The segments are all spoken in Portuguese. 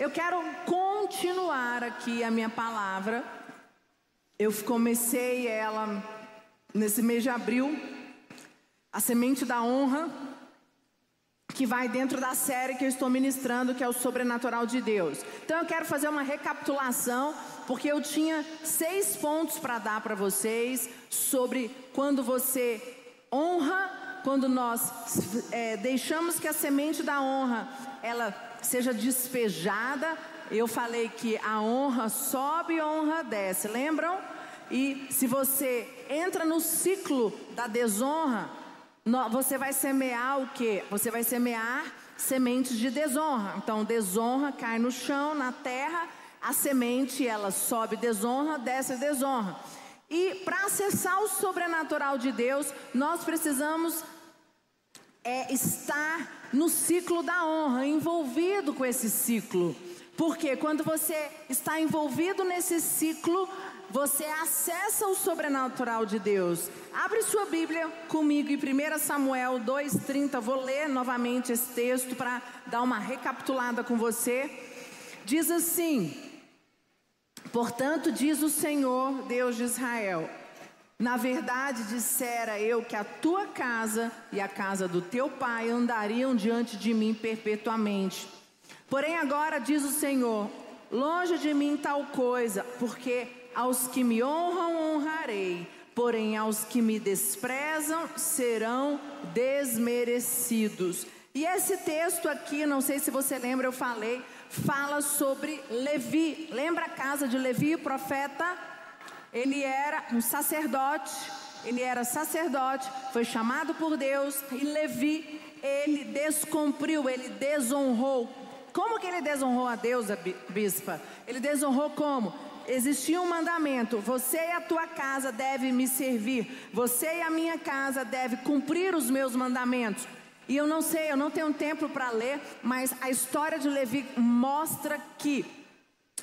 Eu quero continuar aqui a minha palavra. Eu comecei ela nesse mês de abril, a semente da honra, que vai dentro da série que eu estou ministrando, que é o sobrenatural de Deus. Então eu quero fazer uma recapitulação, porque eu tinha seis pontos para dar para vocês sobre quando você honra, quando nós é, deixamos que a semente da honra ela seja despejada. Eu falei que a honra sobe a honra desce, lembram? E se você entra no ciclo da desonra, você vai semear o que? Você vai semear sementes de desonra. Então, desonra cai no chão, na terra, a semente ela sobe desonra, desce desonra. E para acessar o sobrenatural de Deus, nós precisamos é, estar no ciclo da honra, envolvido com esse ciclo. Porque quando você está envolvido nesse ciclo, você acessa o sobrenatural de Deus. Abre sua Bíblia comigo em 1 Samuel 2,30. Vou ler novamente esse texto para dar uma recapitulada com você. Diz assim: Portanto, diz o Senhor, Deus de Israel na verdade, dissera eu que a tua casa e a casa do teu pai andariam diante de mim perpetuamente. Porém, agora diz o Senhor: longe de mim tal coisa, porque aos que me honram honrarei, porém aos que me desprezam serão desmerecidos. E esse texto aqui, não sei se você lembra, eu falei, fala sobre Levi. Lembra a casa de Levi, o profeta? Ele era um sacerdote, ele era sacerdote, foi chamado por Deus e Levi, ele descumpriu, ele desonrou. Como que ele desonrou a Deus, a bispa? Ele desonrou como? Existia um mandamento: você e a tua casa devem me servir, você e a minha casa devem cumprir os meus mandamentos. E eu não sei, eu não tenho tempo para ler, mas a história de Levi mostra que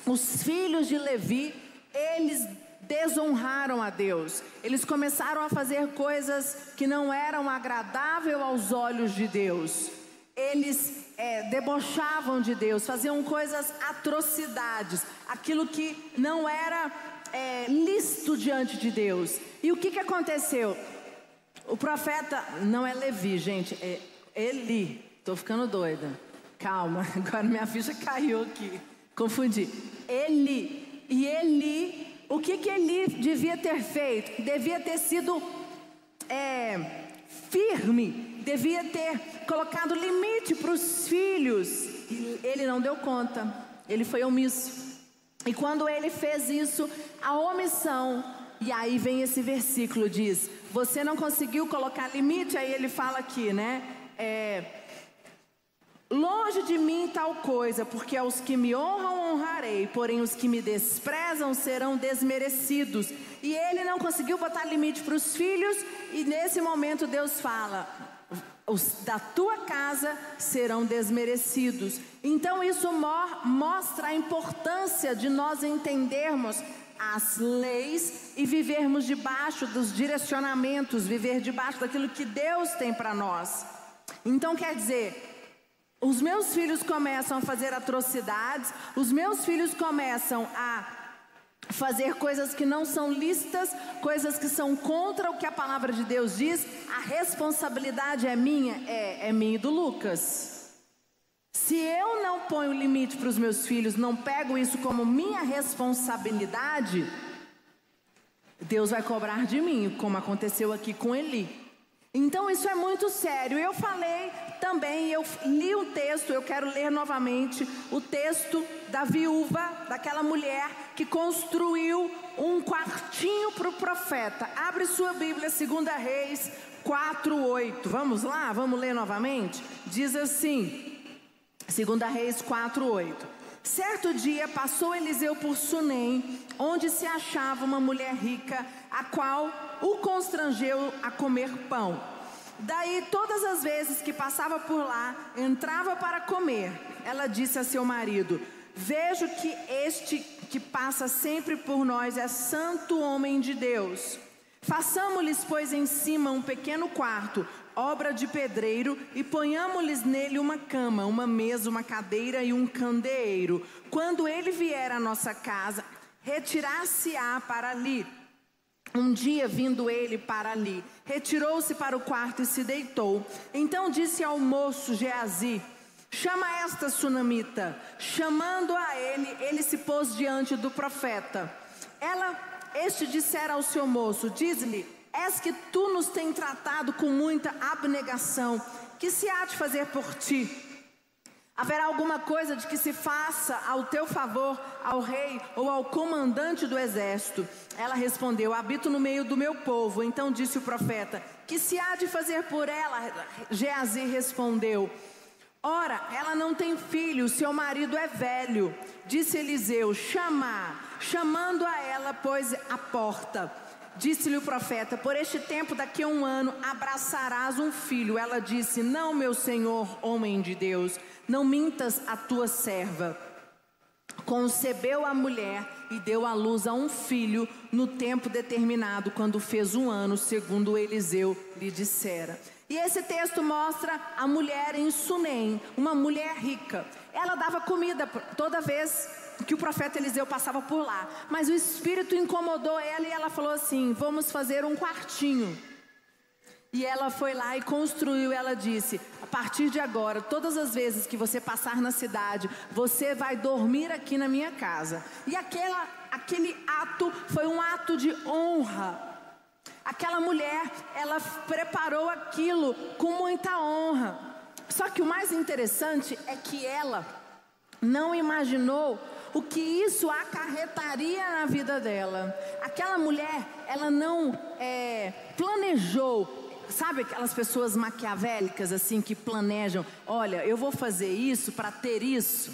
os filhos de Levi, eles desonraram a Deus. Eles começaram a fazer coisas que não eram agradáveis aos olhos de Deus. Eles é, debochavam de Deus, faziam coisas atrocidades, aquilo que não era é, lícito diante de Deus. E o que, que aconteceu? O profeta não é Levi, gente, é Eli. Estou ficando doida. Calma, agora minha ficha caiu aqui. Confundi. Eli. E Eli o que, que ele devia ter feito? Devia ter sido é, firme, devia ter colocado limite para os filhos. Ele não deu conta, ele foi omisso. E quando ele fez isso, a omissão, e aí vem esse versículo: diz, você não conseguiu colocar limite, aí ele fala aqui, né? É, Longe de mim tal coisa, porque aos que me honram honrarei, porém os que me desprezam serão desmerecidos. E ele não conseguiu botar limite para os filhos, e nesse momento Deus fala: os da tua casa serão desmerecidos. Então isso mostra a importância de nós entendermos as leis e vivermos debaixo dos direcionamentos, viver debaixo daquilo que Deus tem para nós. Então quer dizer, os meus filhos começam a fazer atrocidades, os meus filhos começam a fazer coisas que não são listas, coisas que são contra o que a palavra de Deus diz, a responsabilidade é minha, é, é minha e do Lucas. Se eu não ponho limite para os meus filhos, não pego isso como minha responsabilidade, Deus vai cobrar de mim, como aconteceu aqui com Eli. Então isso é muito sério. Eu falei também, eu li o texto, eu quero ler novamente o texto da viúva, daquela mulher que construiu um quartinho para o profeta. Abre sua Bíblia, 2 Reis 4:8. Vamos lá, vamos ler novamente? Diz assim: 2 Reis 4:8. Certo dia passou Eliseu por Sunem, onde se achava uma mulher rica, a qual o constrangeu a comer pão. Daí, todas as vezes que passava por lá, entrava para comer. Ela disse a seu marido: Vejo que este que passa sempre por nós é santo homem de Deus. Façamos-lhes, pois, em cima um pequeno quarto, obra de pedreiro, e ponhamos-lhes nele uma cama, uma mesa, uma cadeira e um candeeiro. Quando ele vier à nossa casa, retirar-se-á para ali. Um dia, vindo ele para ali, retirou-se para o quarto e se deitou. Então disse ao moço Geazi: Chama esta sunamita. Chamando a ele, ele se pôs diante do profeta. Ela, este dissera ao seu moço: Diz-lhe: És que tu nos tem tratado com muita abnegação. Que se há de fazer por ti? Haverá alguma coisa de que se faça ao teu favor ao rei ou ao comandante do exército? Ela respondeu: Habito no meio do meu povo. Então disse o profeta: Que se há de fazer por ela? Geazi respondeu: Ora, ela não tem filho, seu marido é velho. Disse Eliseu: Chamar. Chamando a ela, pois, a porta. Disse-lhe o profeta: Por este tempo, daqui a um ano, abraçarás um filho. Ela disse: Não, meu senhor, homem de Deus, não mintas a tua serva. Concebeu a mulher e deu à luz a um filho no tempo determinado, quando fez um ano, segundo Eliseu lhe dissera. E esse texto mostra a mulher em Sunem, uma mulher rica. Ela dava comida toda vez que o profeta Eliseu passava por lá. Mas o espírito incomodou ela e ela falou assim: Vamos fazer um quartinho. E ela foi lá e construiu. Ela disse: A partir de agora, todas as vezes que você passar na cidade, você vai dormir aqui na minha casa. E aquela, aquele ato foi um ato de honra Aquela mulher, ela preparou aquilo com muita honra. Só que o mais interessante é que ela não imaginou o que isso acarretaria na vida dela. Aquela mulher, ela não é, planejou. Sabe aquelas pessoas maquiavélicas assim que planejam? Olha, eu vou fazer isso para ter isso.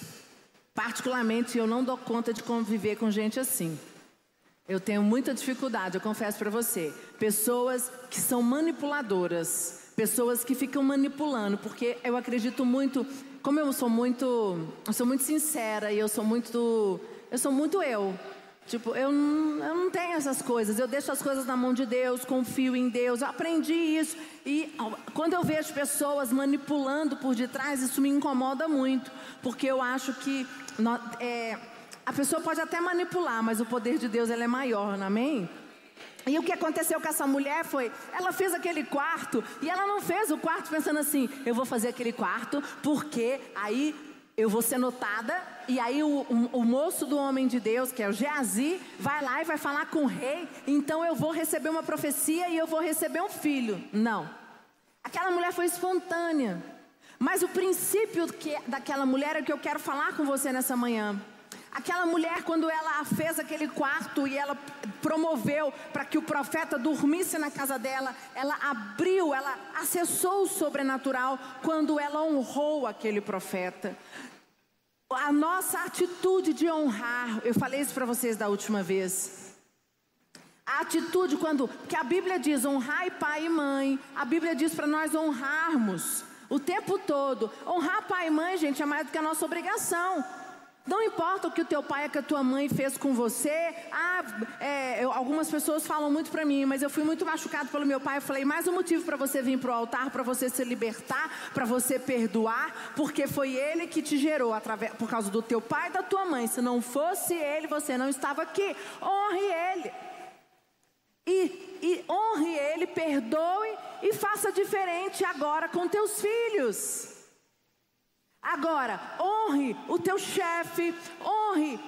Particularmente, eu não dou conta de conviver com gente assim. Eu tenho muita dificuldade, eu confesso para você. Pessoas que são manipuladoras, pessoas que ficam manipulando, porque eu acredito muito, como eu sou muito, eu sou muito sincera e eu sou muito, eu sou muito eu. Tipo, eu não, eu não tenho essas coisas, eu deixo as coisas na mão de Deus, confio em Deus, eu aprendi isso. E quando eu vejo pessoas manipulando por detrás, isso me incomoda muito, porque eu acho que é, a pessoa pode até manipular, mas o poder de Deus é maior, amém? E o que aconteceu com essa mulher foi, ela fez aquele quarto e ela não fez o quarto pensando assim, eu vou fazer aquele quarto porque aí eu vou ser notada e aí o, o, o moço do homem de Deus, que é o Geazi, vai lá e vai falar com o rei, então eu vou receber uma profecia e eu vou receber um filho. Não. Aquela mulher foi espontânea. Mas o princípio que, daquela mulher é o que eu quero falar com você nessa manhã. Aquela mulher, quando ela fez aquele quarto e ela promoveu para que o profeta dormisse na casa dela, ela abriu, ela acessou o sobrenatural quando ela honrou aquele profeta. A nossa atitude de honrar, eu falei isso para vocês da última vez. A atitude quando, que a Bíblia diz honrar pai e mãe, a Bíblia diz para nós honrarmos o tempo todo. Honrar pai e mãe, gente, é mais do que a nossa obrigação. Não importa o que o teu pai e a tua mãe fez com você. Ah, é, eu, algumas pessoas falam muito para mim, mas eu fui muito machucado pelo meu pai. Eu falei, mais um motivo para você vir para o altar, para você se libertar, para você perdoar, porque foi ele que te gerou através, por causa do teu pai e da tua mãe. Se não fosse ele, você não estava aqui. Honre ele. E, e honre ele, perdoe e faça diferente agora com teus filhos. Agora, honre o teu chefe, honre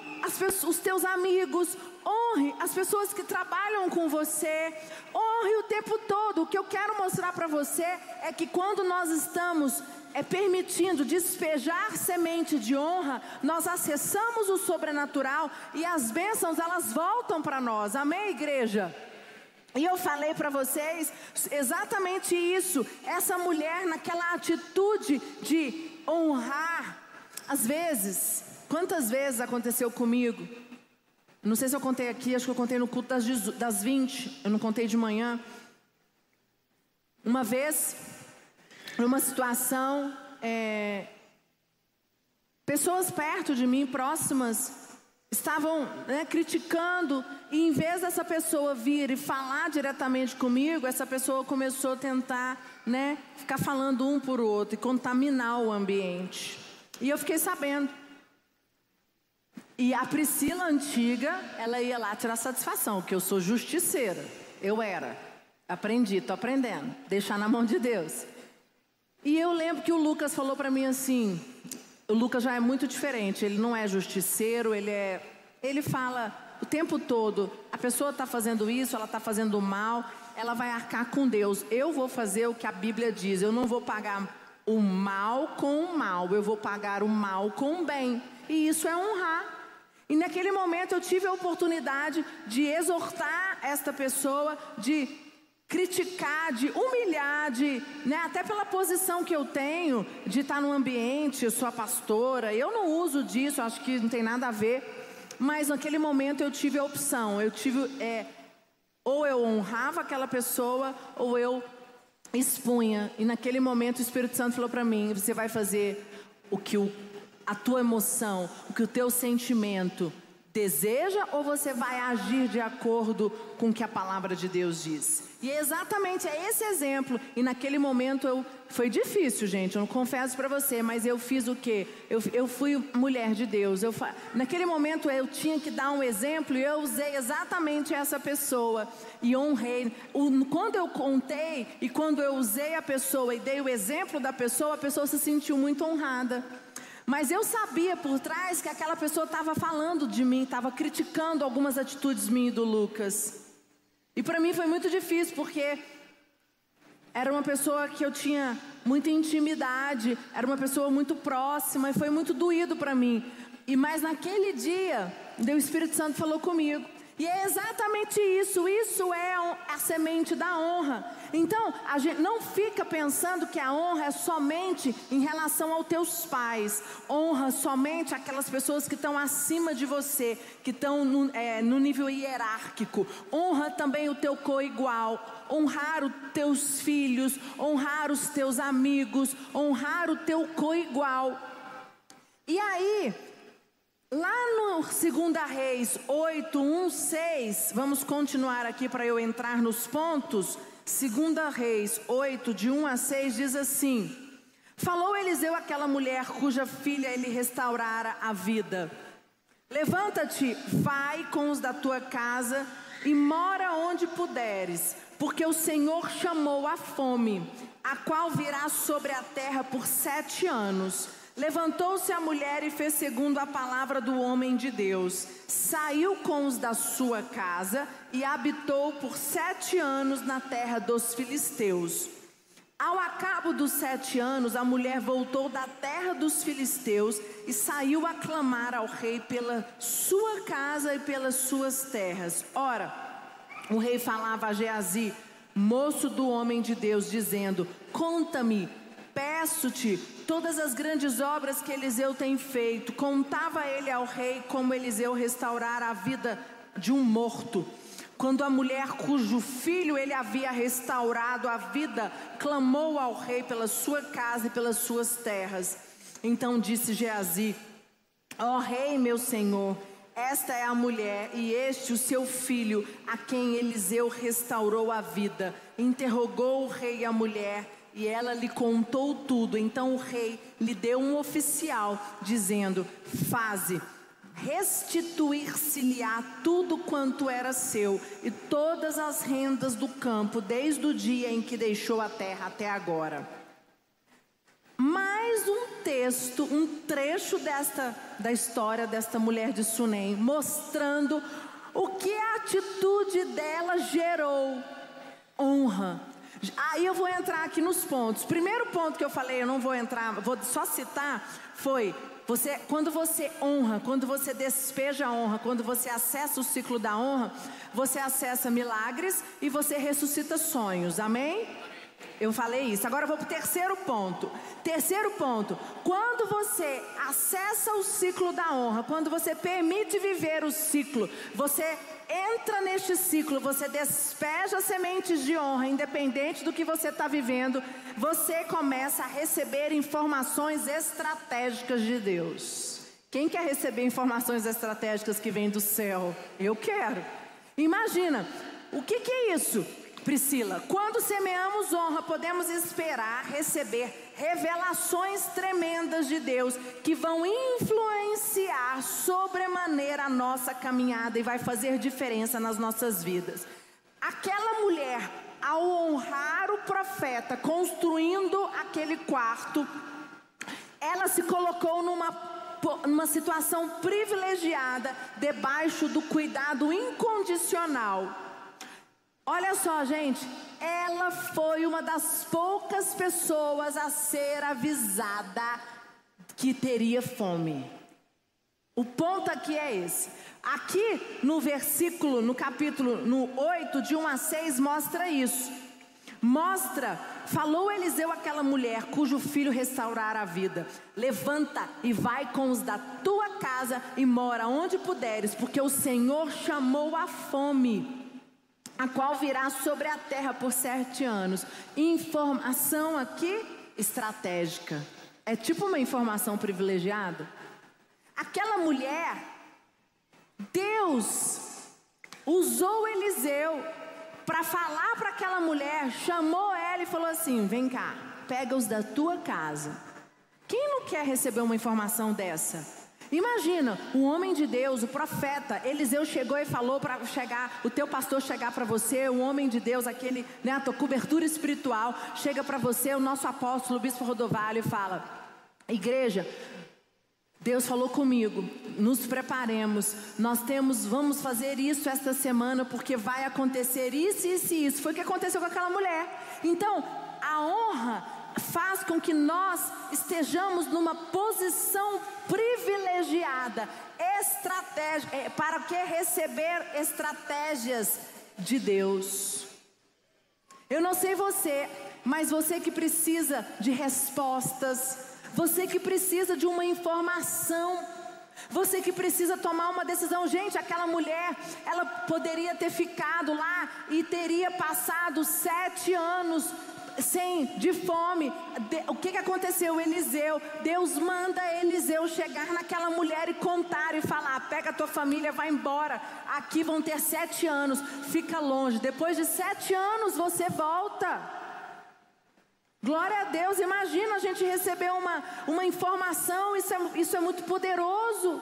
os teus amigos, honre as pessoas que trabalham com você, honre o tempo todo. O que eu quero mostrar para você é que quando nós estamos é permitindo despejar semente de honra, nós acessamos o sobrenatural e as bênçãos elas voltam para nós. Amém, igreja? E eu falei para vocês exatamente isso. Essa mulher naquela atitude de honrar. Às vezes, quantas vezes aconteceu comigo? Não sei se eu contei aqui, acho que eu contei no culto das, das 20, eu não contei de manhã. Uma vez, numa situação, é, pessoas perto de mim, próximas, estavam né, criticando, e em vez dessa pessoa vir e falar diretamente comigo, essa pessoa começou a tentar né, ficar falando um por outro e contaminar o ambiente. E eu fiquei sabendo. E a Priscila antiga, ela ia lá tirar satisfação, que eu sou justiceira. Eu era. Aprendi, tô aprendendo. Deixar na mão de Deus. E eu lembro que o Lucas falou para mim assim: o Lucas já é muito diferente. Ele não é justiceiro, ele é. Ele fala o tempo todo: a pessoa está fazendo isso, ela está fazendo mal, ela vai arcar com Deus. Eu vou fazer o que a Bíblia diz. Eu não vou pagar o mal com o mal, eu vou pagar o mal com o bem. E isso é honrar. E naquele momento eu tive a oportunidade de exortar esta pessoa, de criticar, de humilhar, de, né, até pela posição que eu tenho de estar no ambiente, eu sou a pastora, eu não uso disso, acho que não tem nada a ver, mas naquele momento eu tive a opção, eu tive, é, ou eu honrava aquela pessoa, ou eu expunha, e naquele momento o Espírito Santo falou para mim, você vai fazer o que o, a tua emoção, o que o teu sentimento deseja, ou você vai agir de acordo com o que a palavra de Deus diz? E é exatamente é esse exemplo. E naquele momento eu foi difícil, gente. Eu não confesso para você, mas eu fiz o quê? Eu, eu fui mulher de Deus. Eu, naquele momento eu tinha que dar um exemplo e eu usei exatamente essa pessoa e honrei. Quando eu contei e quando eu usei a pessoa e dei o exemplo da pessoa, a pessoa se sentiu muito honrada. Mas eu sabia por trás que aquela pessoa estava falando de mim, estava criticando algumas atitudes minhas do Lucas. E para mim foi muito difícil, porque era uma pessoa que eu tinha muita intimidade, era uma pessoa muito próxima, e foi muito doído para mim. E mas naquele dia, o Espírito Santo falou comigo. E é exatamente isso, isso é a semente da honra. Então, a gente não fica pensando que a honra é somente em relação aos teus pais. Honra somente aquelas pessoas que estão acima de você, que estão no, é, no nível hierárquico. Honra também o teu co-igual. Honrar os teus filhos, honrar os teus amigos, honrar o teu co-igual. E aí, Lá no 2 Reis 8, 1, 6, vamos continuar aqui para eu entrar nos pontos. 2 Reis 8, de 1 a 6, diz assim: Falou Eliseu àquela mulher cuja filha ele restaurara a vida: Levanta-te, vai com os da tua casa e mora onde puderes, porque o Senhor chamou a fome, a qual virá sobre a terra por sete anos Levantou-se a mulher e fez segundo a palavra do homem de Deus. Saiu com os da sua casa e habitou por sete anos na terra dos filisteus. Ao acabo dos sete anos, a mulher voltou da terra dos filisteus e saiu a clamar ao rei pela sua casa e pelas suas terras. Ora, o rei falava a Geazi, moço do homem de Deus, dizendo: Conta-me Peço-te todas as grandes obras que Eliseu tem feito. Contava ele ao rei como Eliseu restaurara a vida de um morto. Quando a mulher cujo filho ele havia restaurado a vida clamou ao rei pela sua casa e pelas suas terras. Então disse Geazi: Ó oh, rei, meu senhor, esta é a mulher e este o seu filho, a quem Eliseu restaurou a vida. Interrogou o rei a mulher e ela lhe contou tudo. Então o rei lhe deu um oficial, dizendo: Faze restituir-se-lhe-á tudo quanto era seu e todas as rendas do campo, desde o dia em que deixou a terra até agora. Mais um texto, um trecho desta da história desta mulher de Sunem, mostrando o que a atitude dela gerou honra, Aí eu vou entrar aqui nos pontos. Primeiro ponto que eu falei, eu não vou entrar, vou só citar, foi você, quando você honra, quando você despeja a honra, quando você acessa o ciclo da honra, você acessa milagres e você ressuscita sonhos. Amém? Eu falei isso. Agora eu vou para o terceiro ponto. Terceiro ponto: quando você acessa o ciclo da honra, quando você permite viver o ciclo, você entra neste ciclo, você despeja sementes de honra, independente do que você está vivendo, você começa a receber informações estratégicas de Deus. Quem quer receber informações estratégicas que vêm do céu? Eu quero. Imagina, o que, que é isso, Priscila? Quando semeamos honra, podemos esperar receber revelações tremendas de Deus que vão influenciar sobremaneira a nossa caminhada e vai fazer diferença nas nossas vidas. Aquela mulher, ao honrar o profeta, construindo aquele quarto, ela se colocou numa numa situação privilegiada, debaixo do cuidado incondicional. Olha só, gente, ela foi uma das poucas pessoas a ser avisada que teria fome. O ponto aqui é esse. Aqui no versículo, no capítulo no 8, de 1 a 6, mostra isso. Mostra, falou Eliseu àquela mulher cujo filho restaurara a vida: Levanta e vai com os da tua casa e mora onde puderes, porque o Senhor chamou a fome, a qual virá sobre a terra por sete anos. Informação aqui estratégica. É tipo uma informação privilegiada. Aquela mulher, Deus usou Eliseu para falar para aquela mulher, chamou ela e falou assim: vem cá, pega os da tua casa. Quem não quer receber uma informação dessa? Imagina, o homem de Deus, o profeta, Eliseu chegou e falou para chegar, o teu pastor chegar para você, o homem de Deus, aquele, né, a tua cobertura espiritual, chega para você, o nosso apóstolo, o bispo Rodovalho, e fala: Igreja, Deus falou comigo, nos preparemos. Nós temos, vamos fazer isso esta semana porque vai acontecer isso, isso e isso. Foi o que aconteceu com aquela mulher. Então, a honra faz com que nós estejamos numa posição privilegiada, estratégia, é, para que receber estratégias de Deus. Eu não sei você, mas você que precisa de respostas, você que precisa de uma informação. Você que precisa tomar uma decisão, gente, aquela mulher, ela poderia ter ficado lá e teria passado sete anos sem de fome. De, o que, que aconteceu? Eliseu, Deus manda Eliseu chegar naquela mulher e contar e falar: pega a tua família, vai embora. Aqui vão ter sete anos, fica longe. Depois de sete anos você volta. Glória a Deus, imagina a gente receber uma, uma informação, isso é, isso é muito poderoso.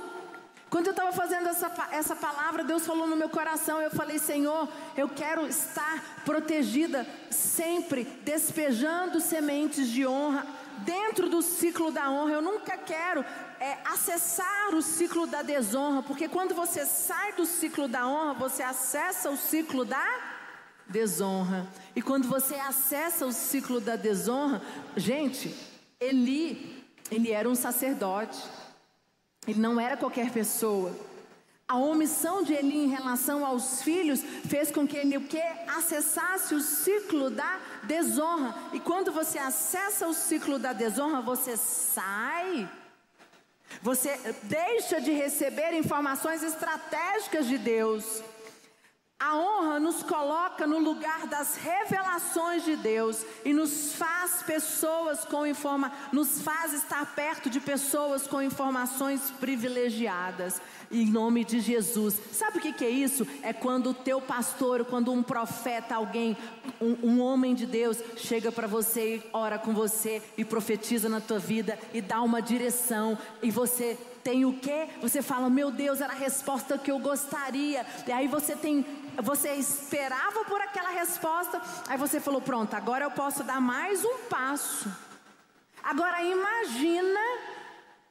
Quando eu estava fazendo essa, essa palavra, Deus falou no meu coração, eu falei, Senhor, eu quero estar protegida sempre, despejando sementes de honra dentro do ciclo da honra. Eu nunca quero é, acessar o ciclo da desonra, porque quando você sai do ciclo da honra, você acessa o ciclo da desonra. E quando você acessa o ciclo da desonra, gente, Eli, ele era um sacerdote. Ele não era qualquer pessoa. A omissão de Eli em relação aos filhos fez com que ele o que acessasse o ciclo da desonra. E quando você acessa o ciclo da desonra, você sai. Você deixa de receber informações estratégicas de Deus. A honra nos coloca no lugar das revelações de Deus e nos faz pessoas com informa, nos faz estar perto de pessoas com informações privilegiadas. Em nome de Jesus. Sabe o que, que é isso? É quando o teu pastor, quando um profeta, alguém, um, um homem de Deus chega para você, ora com você e profetiza na tua vida e dá uma direção e você tem o que? Você fala, meu Deus, era a resposta que eu gostaria. E aí você tem, você esperava por aquela resposta, aí você falou, pronto, agora eu posso dar mais um passo. Agora imagina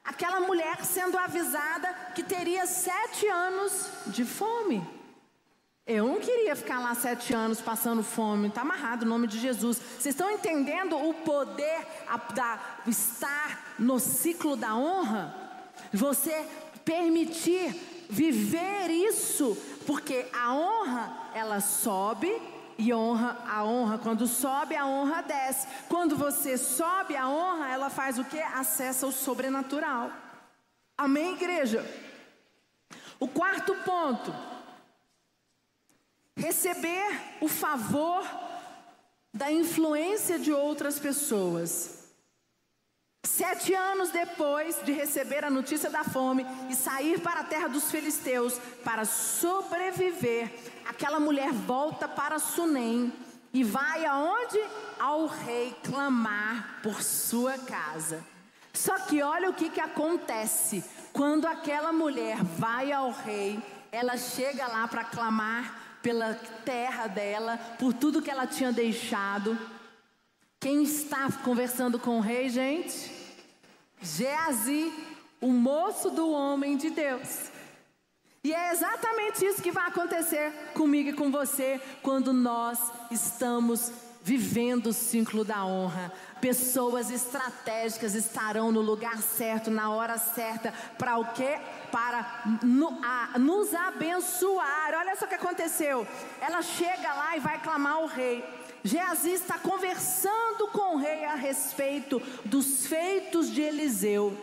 aquela mulher sendo avisada que teria sete anos de fome. Eu não queria ficar lá sete anos passando fome, está amarrado o nome de Jesus. Vocês estão entendendo o poder a, da, estar no ciclo da honra? Você permitir viver isso, porque a honra ela sobe e honra, a honra quando sobe a honra desce. Quando você sobe a honra, ela faz o que? Acessa o sobrenatural. Amém, igreja. O quarto ponto: receber o favor da influência de outras pessoas. Sete anos depois de receber a notícia da fome e sair para a terra dos filisteus para sobreviver, aquela mulher volta para Sunem e vai aonde? Ao rei clamar por sua casa. Só que olha o que, que acontece quando aquela mulher vai ao rei, ela chega lá para clamar pela terra dela, por tudo que ela tinha deixado. Quem está conversando com o rei, gente? Geazi, o moço do homem de Deus. E é exatamente isso que vai acontecer comigo e com você quando nós estamos vivendo o ciclo da honra. Pessoas estratégicas estarão no lugar certo, na hora certa, para o quê? Para nos abençoar. Olha só o que aconteceu. Ela chega lá e vai clamar ao rei. Geazi está conversando com o rei a respeito dos feitos de Eliseu.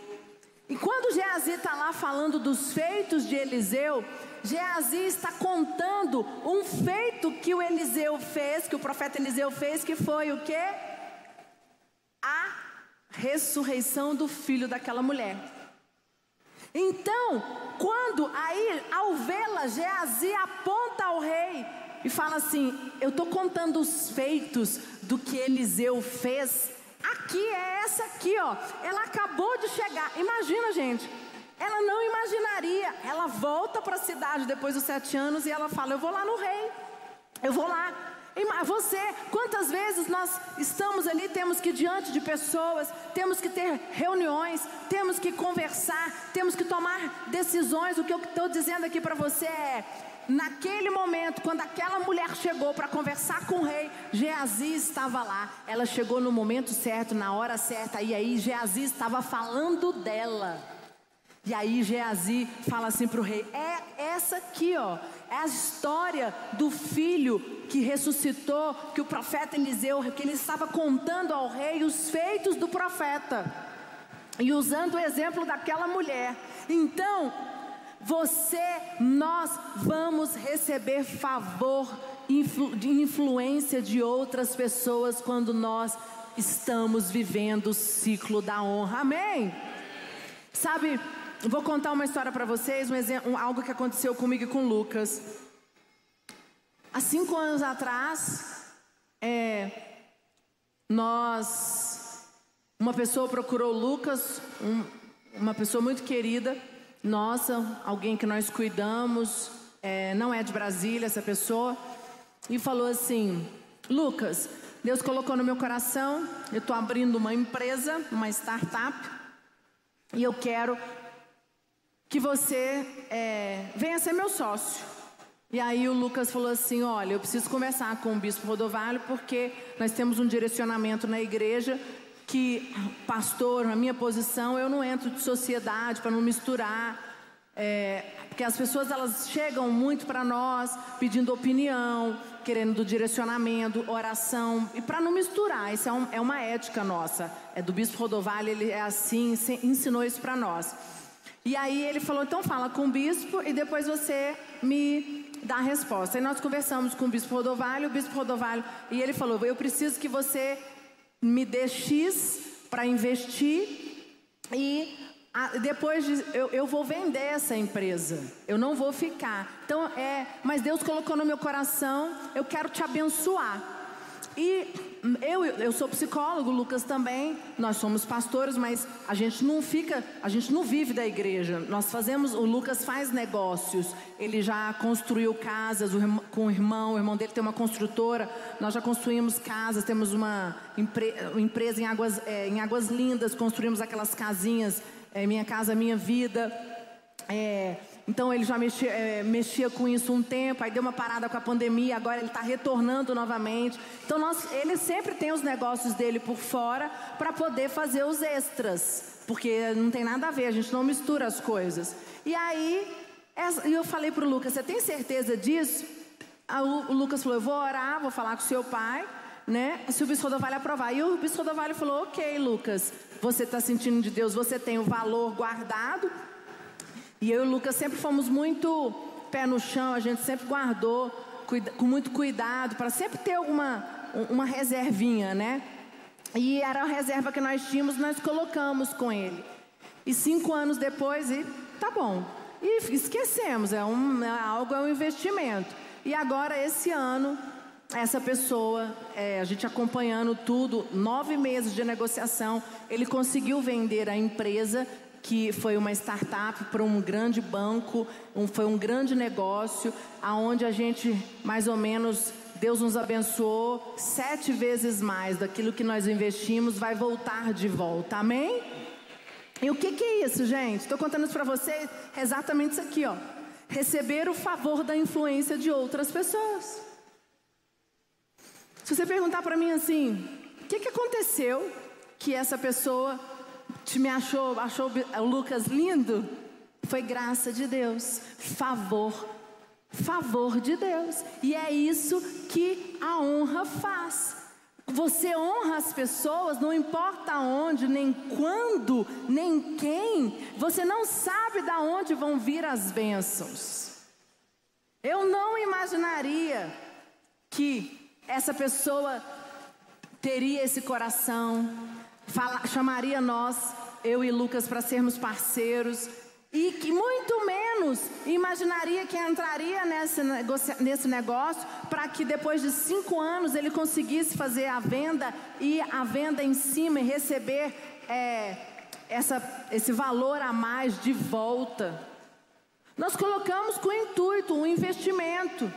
E quando Geazi está lá falando dos feitos de Eliseu, Geazi está contando um feito que o Eliseu fez, que o profeta Eliseu fez, que foi o quê? A ressurreição do filho daquela mulher. Então, quando aí, ao vê-la, Geazi aponta ao rei e fala assim: Eu estou contando os feitos do que Eliseu fez. Aqui é essa aqui, ó. Ela acabou de chegar. Imagina, gente. Ela não imaginaria. Ela volta para a cidade depois dos sete anos e ela fala: Eu vou lá no rei. Eu vou lá. Você, quantas vezes nós estamos ali, temos que ir diante de pessoas, temos que ter reuniões, temos que conversar, temos que tomar decisões. O que eu estou dizendo aqui para você é: Naquele momento, quando aquela mulher chegou para conversar com o rei, Geazi estava lá. Ela chegou no momento certo, na hora certa, e aí Geazi estava falando dela. E aí Geazi fala assim para o rei: É essa aqui, ó, é a história do filho que ressuscitou, que o profeta Eliseu, que ele estava contando ao rei os feitos do profeta. E usando o exemplo daquela mulher. Então, você, nós vamos receber favor de influência de outras pessoas quando nós estamos vivendo o ciclo da honra. Amém? Sabe, vou contar uma história para vocês, um exemplo, algo que aconteceu comigo e com Lucas. Há cinco anos atrás, é, nós, uma pessoa procurou Lucas, um, uma pessoa muito querida, nossa, alguém que nós cuidamos, é, não é de Brasília essa pessoa, e falou assim: Lucas, Deus colocou no meu coração, eu estou abrindo uma empresa, uma startup, e eu quero que você é, venha ser meu sócio. E aí o Lucas falou assim: olha, eu preciso conversar com o bispo Rodovalho porque nós temos um direcionamento na igreja que, pastor, na minha posição, eu não entro de sociedade para não misturar. É, porque as pessoas elas chegam muito para nós pedindo opinião, querendo direcionamento, oração, e para não misturar, isso é, um, é, uma ética nossa. É do Bispo Rodovalho, ele é assim, ensinou isso para nós. E aí ele falou: então fala com o bispo e depois você me dá a resposta. E nós conversamos com o Bispo Rodovalho, o Bispo Rodovalho, e ele falou: eu preciso que você me dê X para investir e a, depois de, eu, eu vou vender essa empresa. Eu não vou ficar. Então é, mas Deus colocou no meu coração, eu quero te abençoar. E eu, eu sou psicólogo, Lucas também, nós somos pastores, mas a gente não fica, a gente não vive da igreja. Nós fazemos, o Lucas faz negócios, ele já construiu casas com o irmão, o irmão dele tem uma construtora, nós já construímos casas, temos uma empre, empresa em águas, é, em águas lindas, construímos aquelas casinhas, é, Minha Casa Minha Vida. É, então ele já mexia, é, mexia, com isso um tempo, aí deu uma parada com a pandemia, agora ele está retornando novamente. Então nós, ele sempre tem os negócios dele por fora para poder fazer os extras, porque não tem nada a ver, a gente não mistura as coisas. E aí eu falei para o Lucas, você tem certeza disso? O Lucas falou, eu vou orar, vou falar com o seu pai, né? Se o Bispo Rodovalho aprovar. E o Bispo Rodovalho falou, ok, Lucas, você está sentindo de Deus, você tem o valor guardado, e eu e o Lucas sempre fomos muito pé no chão, a gente sempre guardou com muito cuidado, para sempre ter alguma uma reservinha, né? E era a reserva que nós tínhamos, nós colocamos com ele. E cinco anos depois, e tá bom. E esquecemos, é, um, é algo, é um investimento. E agora, esse ano, essa pessoa, é, a gente acompanhando tudo, nove meses de negociação, ele conseguiu vender a empresa, que foi uma startup para um grande banco, um, foi um grande negócio, aonde a gente mais ou menos Deus nos abençoou sete vezes mais daquilo que nós investimos, vai voltar de volta. Amém? E o que, que é isso, gente? Estou contando isso para vocês, exatamente isso aqui, ó. Receber o favor da influência de outras pessoas. Se você perguntar para mim assim, o que, que aconteceu que essa pessoa te me achou, achou o Lucas lindo? Foi graça de Deus, favor favor de Deus. E é isso que a honra faz. Você honra as pessoas, não importa onde, nem quando, nem quem. Você não sabe de onde vão vir as bênçãos. Eu não imaginaria que essa pessoa teria esse coração, fala, chamaria nós, eu e Lucas, para sermos parceiros, e que muito menos imaginaria que entraria nesse negócio, nesse negócio para que depois de cinco anos ele conseguisse fazer a venda e a venda em cima e receber é, essa, esse valor a mais de volta. Nós colocamos com intuito um investimento,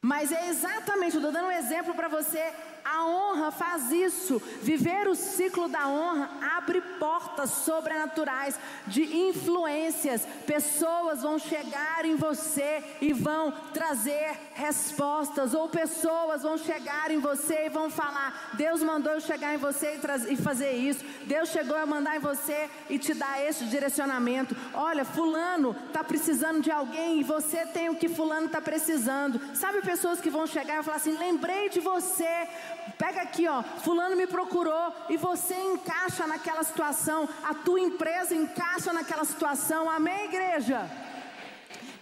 mas é exatamente, estou dando um exemplo para você, a honra faz isso. Viver o ciclo da honra abre portas sobrenaturais de influências. Pessoas vão chegar em você e vão trazer respostas, ou pessoas vão chegar em você e vão falar: Deus mandou eu chegar em você e, e fazer isso. Deus chegou a mandar em você e te dar esse direcionamento. Olha, Fulano está precisando de alguém e você tem o que Fulano está precisando. Sabe pessoas que vão chegar e falar assim: lembrei de você Pega aqui, ó, fulano me procurou e você encaixa naquela situação, a tua empresa encaixa naquela situação. Amém, igreja?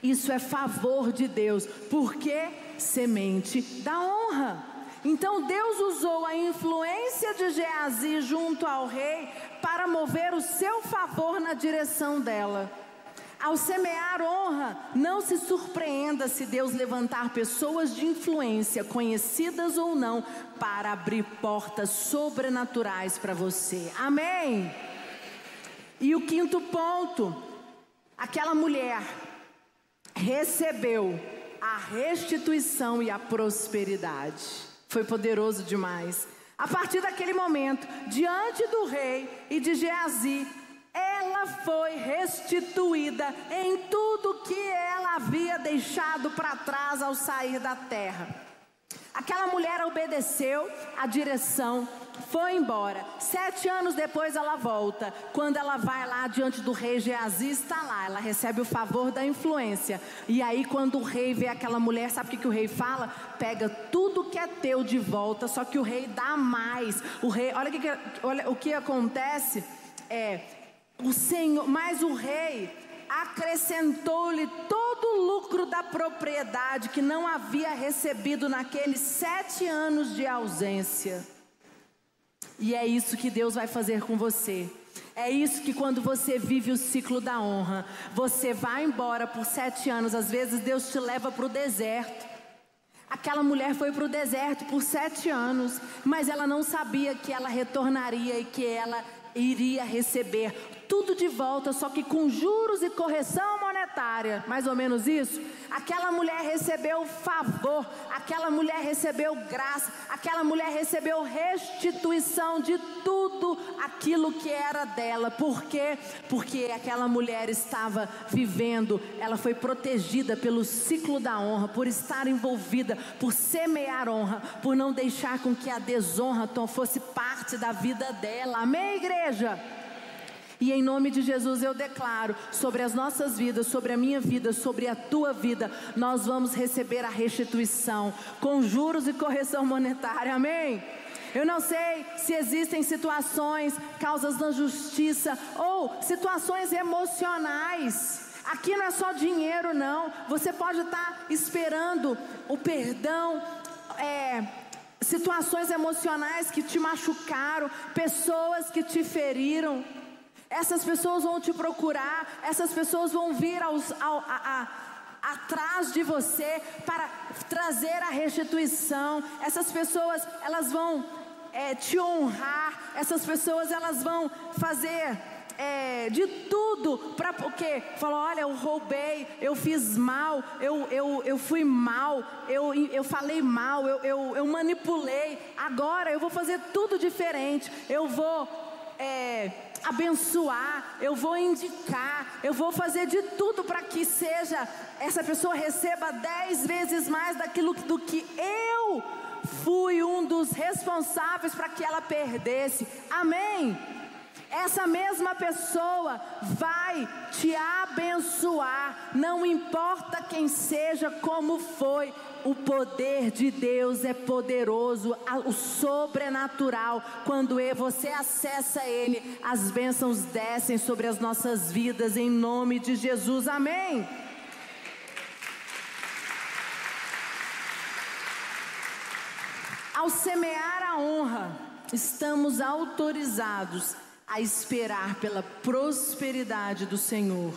Isso é favor de Deus, porque semente da honra. Então Deus usou a influência de Geazi junto ao rei para mover o seu favor na direção dela. Ao semear honra, não se surpreenda se Deus levantar pessoas de influência, conhecidas ou não, para abrir portas sobrenaturais para você. Amém? E o quinto ponto: aquela mulher recebeu a restituição e a prosperidade. Foi poderoso demais. A partir daquele momento, diante do rei e de Geazi, foi restituída em tudo que ela havia deixado para trás ao sair da terra. Aquela mulher obedeceu a direção, foi embora. Sete anos depois ela volta. Quando ela vai lá diante do rei Geazi, está lá. Ela recebe o favor da influência. E aí, quando o rei vê aquela mulher, sabe o que, que o rei fala? Pega tudo que é teu de volta, só que o rei dá mais. O rei, olha, que, olha o que acontece. É, o Senhor, mas o rei acrescentou-lhe todo o lucro da propriedade que não havia recebido naqueles sete anos de ausência. E é isso que Deus vai fazer com você. É isso que quando você vive o ciclo da honra, você vai embora por sete anos, às vezes Deus te leva para o deserto. Aquela mulher foi para o deserto por sete anos, mas ela não sabia que ela retornaria e que ela iria receber tudo de volta, só que com juros e correção monetária, mais ou menos isso. Aquela mulher recebeu favor, aquela mulher recebeu graça, aquela mulher recebeu restituição de tudo aquilo que era dela. Por quê? Porque aquela mulher estava vivendo, ela foi protegida pelo ciclo da honra, por estar envolvida, por semear honra, por não deixar com que a desonra fosse parte da vida dela. Amém, igreja? E em nome de Jesus eu declaro sobre as nossas vidas, sobre a minha vida, sobre a tua vida, nós vamos receber a restituição com juros e correção monetária. Amém? Eu não sei se existem situações, causas da justiça ou situações emocionais. Aqui não é só dinheiro, não. Você pode estar esperando o perdão, é, situações emocionais que te machucaram, pessoas que te feriram. Essas pessoas vão te procurar, essas pessoas vão vir aos, ao, a, a, atrás de você para trazer a restituição. Essas pessoas, elas vão é, te honrar. Essas pessoas, elas vão fazer é, de tudo para porque falou, olha, eu roubei, eu fiz mal, eu, eu, eu fui mal, eu, eu falei mal, eu, eu, eu manipulei. Agora eu vou fazer tudo diferente. Eu vou é, abençoar, eu vou indicar, eu vou fazer de tudo para que seja essa pessoa receba dez vezes mais daquilo do que eu fui um dos responsáveis para que ela perdesse. Amém essa mesma pessoa vai te abençoar, não importa quem seja, como foi. O poder de Deus é poderoso, o sobrenatural. Quando você acessa Ele, as bênçãos descem sobre as nossas vidas, em nome de Jesus. Amém. Ao semear a honra, estamos autorizados a esperar pela prosperidade do Senhor.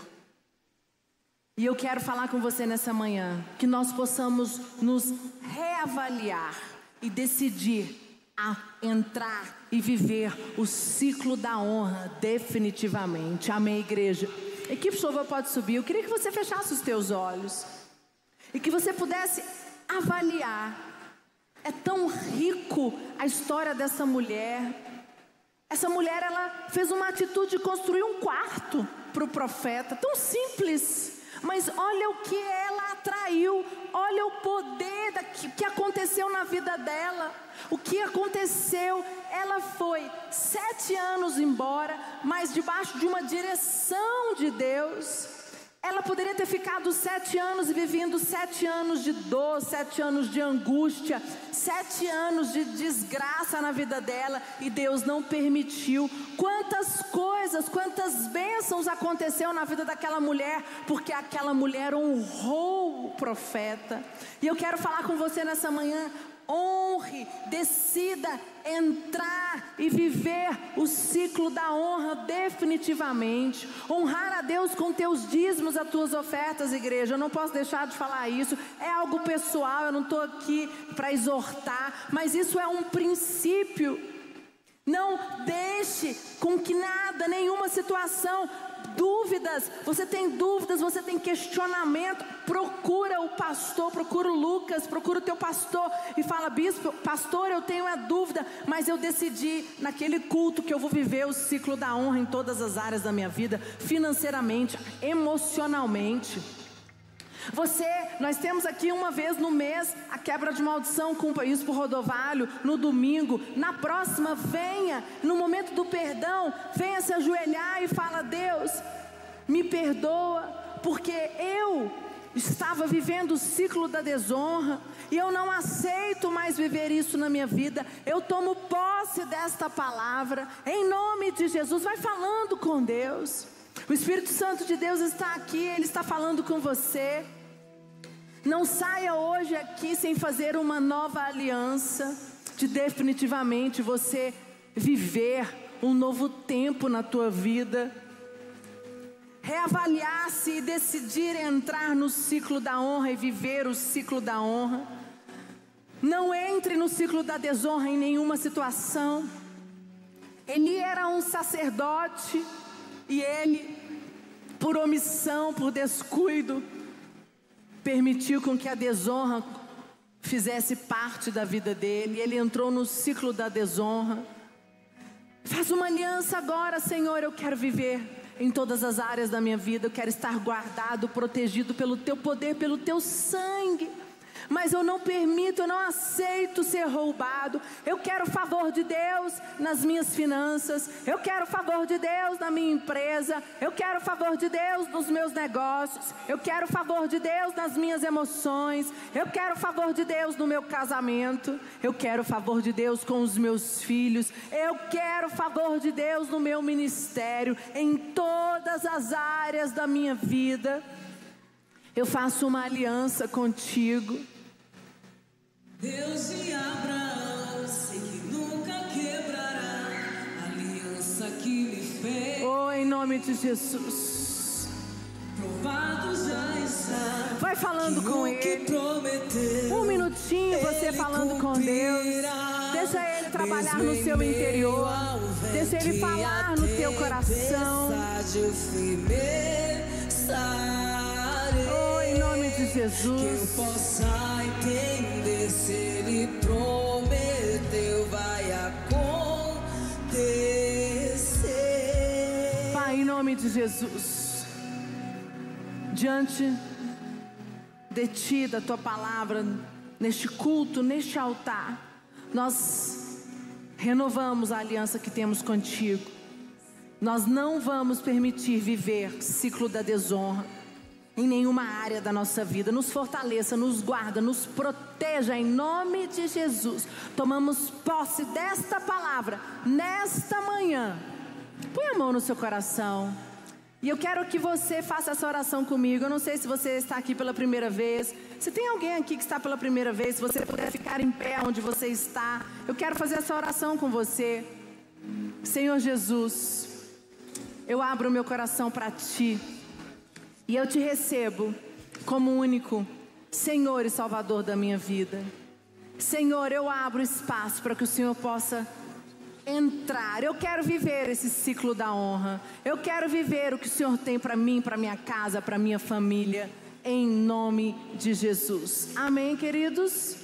E eu quero falar com você nessa manhã que nós possamos nos reavaliar e decidir a entrar e viver o ciclo da honra definitivamente. Amém, igreja. Equipe Chuva pode subir. Eu queria que você fechasse os teus olhos e que você pudesse avaliar. É tão rico a história dessa mulher, essa mulher, ela fez uma atitude de construir um quarto para o profeta, tão simples. Mas olha o que ela atraiu, olha o poder da, que, que aconteceu na vida dela. O que aconteceu? Ela foi sete anos embora, mas debaixo de uma direção de Deus. Ela poderia ter ficado sete anos vivendo sete anos de dor, sete anos de angústia, sete anos de desgraça na vida dela e Deus não permitiu. Quantas coisas, quantas bênçãos aconteceu na vida daquela mulher, porque aquela mulher honrou o profeta. E eu quero falar com você nessa manhã: honre, decida entrar e viver o ciclo da honra definitivamente. Honrar a Deus com teus dízimos, as tuas ofertas, igreja. Eu não posso deixar de falar isso. É algo pessoal, eu não estou aqui para exortar, mas isso é um princípio. Não deixe com que nada, nenhuma situação dúvidas, você tem dúvidas, você tem questionamento, procura o pastor, procura o Lucas, procura o teu pastor e fala: Bispo, pastor, eu tenho a dúvida, mas eu decidi naquele culto que eu vou viver o ciclo da honra em todas as áreas da minha vida, financeiramente, emocionalmente. Você, nós temos aqui uma vez no mês a quebra de maldição o isso por rodovalho, no domingo. Na próxima, venha, no momento do perdão, venha se ajoelhar e fala: Deus, me perdoa, porque eu estava vivendo o ciclo da desonra e eu não aceito mais viver isso na minha vida. Eu tomo posse desta palavra, em nome de Jesus. Vai falando com Deus. O Espírito Santo de Deus está aqui, ele está falando com você. Não saia hoje aqui sem fazer uma nova aliança, de definitivamente você viver um novo tempo na tua vida reavaliar-se e decidir entrar no ciclo da honra e viver o ciclo da honra. Não entre no ciclo da desonra em nenhuma situação. Ele era um sacerdote e ele, por omissão, por descuido, permitiu com que a desonra fizesse parte da vida dele. Ele entrou no ciclo da desonra. Faz uma aliança agora, Senhor, eu quero viver em todas as áreas da minha vida. Eu quero estar guardado, protegido pelo teu poder, pelo teu sangue mas eu não permito, eu não aceito ser roubado. Eu quero o favor de Deus nas minhas finanças, eu quero o favor de Deus na minha empresa, eu quero o favor de Deus nos meus negócios, eu quero o favor de Deus nas minhas emoções, eu quero o favor de Deus no meu casamento, eu quero o favor de Deus com os meus filhos, eu quero o favor de Deus no meu ministério, em todas as áreas da minha vida. Eu faço uma aliança contigo. Deus de Abraão, sei que nunca quebrará a aliança que me fez. Oh, em nome de Jesus. Provado já está. Vai falando com ele. Prometeu, um minutinho você falando com Deus. Deixa ele trabalhar no seu interior. Deixa ele falar no teu coração. Oh, em nome de Jesus. Que eu possa entender se Ele prometeu, vai acontecer. Pai, em nome de Jesus. Diante de Ti, da Tua palavra, neste culto, neste altar, nós renovamos a aliança que temos contigo. Nós não vamos permitir viver ciclo da desonra em nenhuma área da nossa vida. Nos fortaleça, nos guarda, nos proteja em nome de Jesus. Tomamos posse desta palavra nesta manhã. Põe a mão no seu coração. E eu quero que você faça essa oração comigo. Eu não sei se você está aqui pela primeira vez. Se tem alguém aqui que está pela primeira vez, se você puder ficar em pé onde você está, eu quero fazer essa oração com você. Senhor Jesus, eu abro meu coração para ti e eu te recebo como único Senhor e Salvador da minha vida. Senhor, eu abro espaço para que o Senhor possa entrar. Eu quero viver esse ciclo da honra. Eu quero viver o que o Senhor tem para mim, para minha casa, para minha família, em nome de Jesus. Amém, queridos.